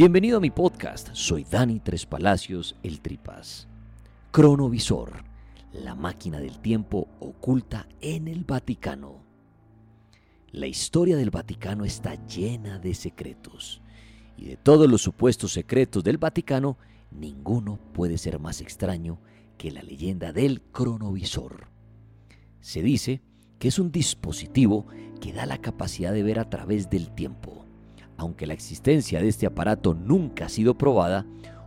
Bienvenido a mi podcast, soy Dani Tres Palacios, el Tripas. Cronovisor, la máquina del tiempo oculta en el Vaticano. La historia del Vaticano está llena de secretos, y de todos los supuestos secretos del Vaticano, ninguno puede ser más extraño que la leyenda del cronovisor. Se dice que es un dispositivo que da la capacidad de ver a través del tiempo aunque la existencia de este aparato nunca ha sido probada,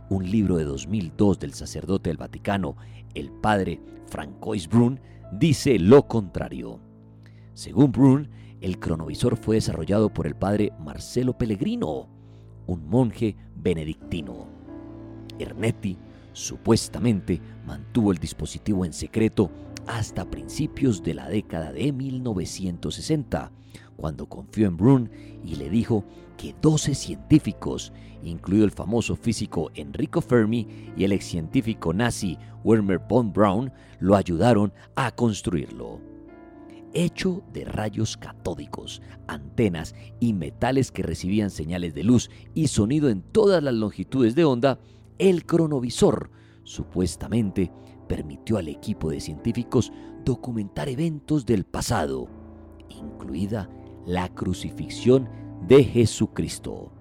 un libro de 2002 del sacerdote del Vaticano, el padre Francois Brun, dice lo contrario. Según Brun, el cronovisor fue desarrollado por el padre Marcelo Pellegrino, un monje benedictino. Ernetti supuestamente mantuvo el dispositivo en secreto hasta principios de la década de 1960, cuando confió en Brun y le dijo que 12 científicos, incluido el famoso físico Enrico Fermi y el ex científico nazi Werner von Braun, lo ayudaron a construirlo. Hecho de rayos catódicos, antenas y metales que recibían señales de luz y sonido en todas las longitudes de onda, el cronovisor supuestamente permitió al equipo de científicos documentar eventos del pasado, incluida la crucifixión de Jesucristo.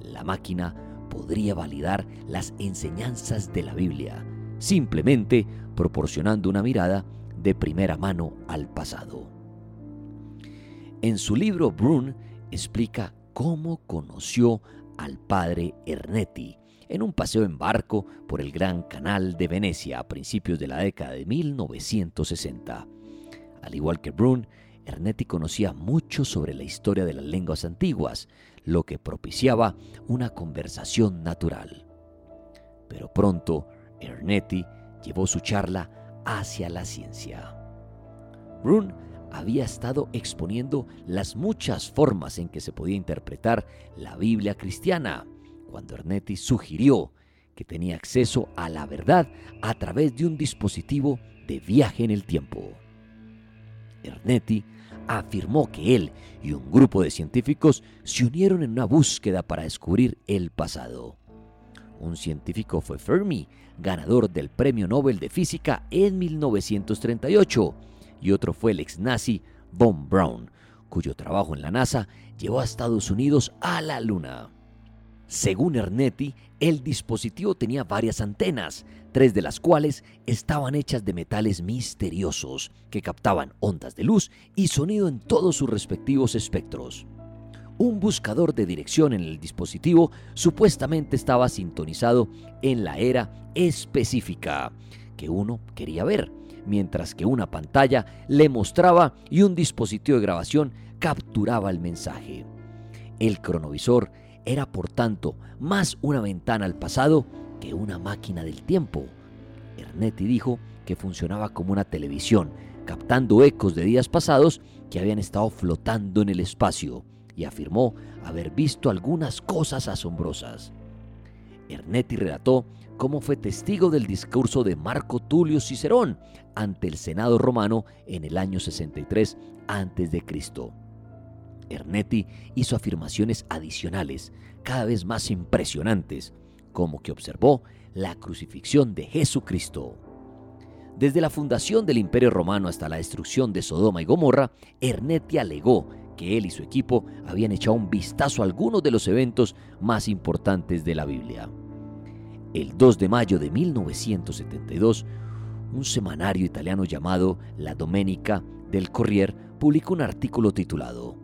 La máquina podría validar las enseñanzas de la Biblia, simplemente proporcionando una mirada de primera mano al pasado. En su libro, Brun explica cómo conoció al padre Ernetti en un paseo en barco por el Gran Canal de Venecia a principios de la década de 1960. Al igual que Brun, Ernetti conocía mucho sobre la historia de las lenguas antiguas, lo que propiciaba una conversación natural. Pero pronto, Ernetti llevó su charla hacia la ciencia. Brun había estado exponiendo las muchas formas en que se podía interpretar la Biblia cristiana, cuando Ernetti sugirió que tenía acceso a la verdad a través de un dispositivo de viaje en el tiempo. Ernetti afirmó que él y un grupo de científicos se unieron en una búsqueda para descubrir el pasado. Un científico fue Fermi, ganador del Premio Nobel de Física en 1938, y otro fue el ex nazi Von Braun, cuyo trabajo en la NASA llevó a Estados Unidos a la Luna. Según Ernetti, el dispositivo tenía varias antenas, tres de las cuales estaban hechas de metales misteriosos que captaban ondas de luz y sonido en todos sus respectivos espectros. Un buscador de dirección en el dispositivo supuestamente estaba sintonizado en la era específica que uno quería ver, mientras que una pantalla le mostraba y un dispositivo de grabación capturaba el mensaje. El cronovisor era por tanto más una ventana al pasado que una máquina del tiempo. Ernetti dijo que funcionaba como una televisión, captando ecos de días pasados que habían estado flotando en el espacio, y afirmó haber visto algunas cosas asombrosas. Ernetti relató cómo fue testigo del discurso de Marco Tulio Cicerón ante el Senado romano en el año 63 a.C. Ernetti hizo afirmaciones adicionales, cada vez más impresionantes, como que observó la crucifixión de Jesucristo. Desde la fundación del Imperio Romano hasta la destrucción de Sodoma y Gomorra, Ernetti alegó que él y su equipo habían echado un vistazo a algunos de los eventos más importantes de la Biblia. El 2 de mayo de 1972, un semanario italiano llamado La Domenica del Corriere publicó un artículo titulado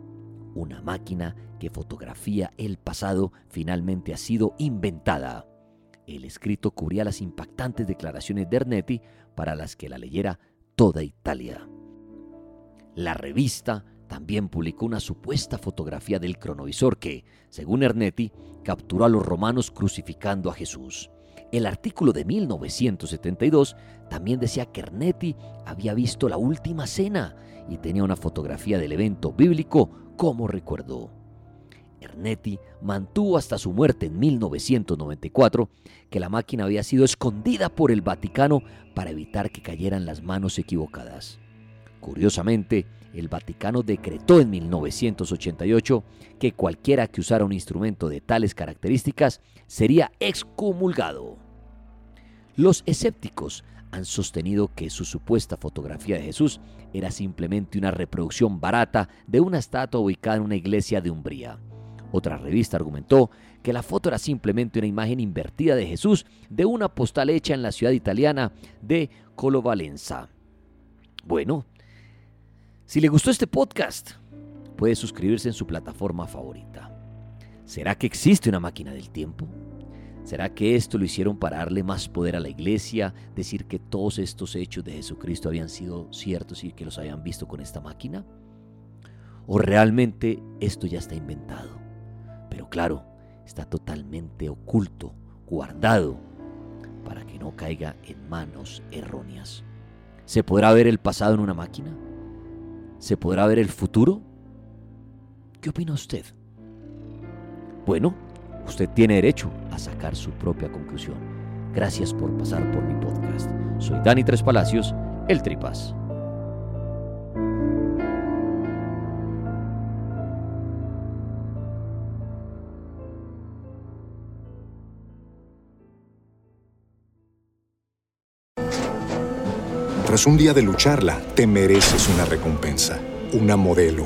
Una máquina que fotografía el pasado finalmente ha sido inventada. El escrito cubría las impactantes declaraciones de Ernetti para las que la leyera toda Italia. La revista también publicó una supuesta fotografía del cronovisor que, según Ernetti, capturó a los romanos crucificando a Jesús. El artículo de 1972 también decía que Ernetti había visto la última cena y tenía una fotografía del evento bíblico como recuerdo. Ernetti mantuvo hasta su muerte en 1994 que la máquina había sido escondida por el Vaticano para evitar que cayeran las manos equivocadas. Curiosamente, el Vaticano decretó en 1988 que cualquiera que usara un instrumento de tales características sería excomulgado. Los escépticos han sostenido que su supuesta fotografía de Jesús era simplemente una reproducción barata de una estatua ubicada en una iglesia de Umbría. Otra revista argumentó que la foto era simplemente una imagen invertida de Jesús de una postal hecha en la ciudad italiana de Colovalenza. Bueno, si le gustó este podcast, puede suscribirse en su plataforma favorita. ¿Será que existe una máquina del tiempo? ¿Será que esto lo hicieron para darle más poder a la iglesia, decir que todos estos hechos de Jesucristo habían sido ciertos y que los habían visto con esta máquina? ¿O realmente esto ya está inventado? Pero claro, está totalmente oculto, guardado, para que no caiga en manos erróneas. ¿Se podrá ver el pasado en una máquina? ¿Se podrá ver el futuro? ¿Qué opina usted? Bueno, usted tiene derecho sacar su propia conclusión. Gracias por pasar por mi podcast. Soy Dani Tres Palacios, el Tripas. Tras un día de lucharla, te mereces una recompensa, una modelo,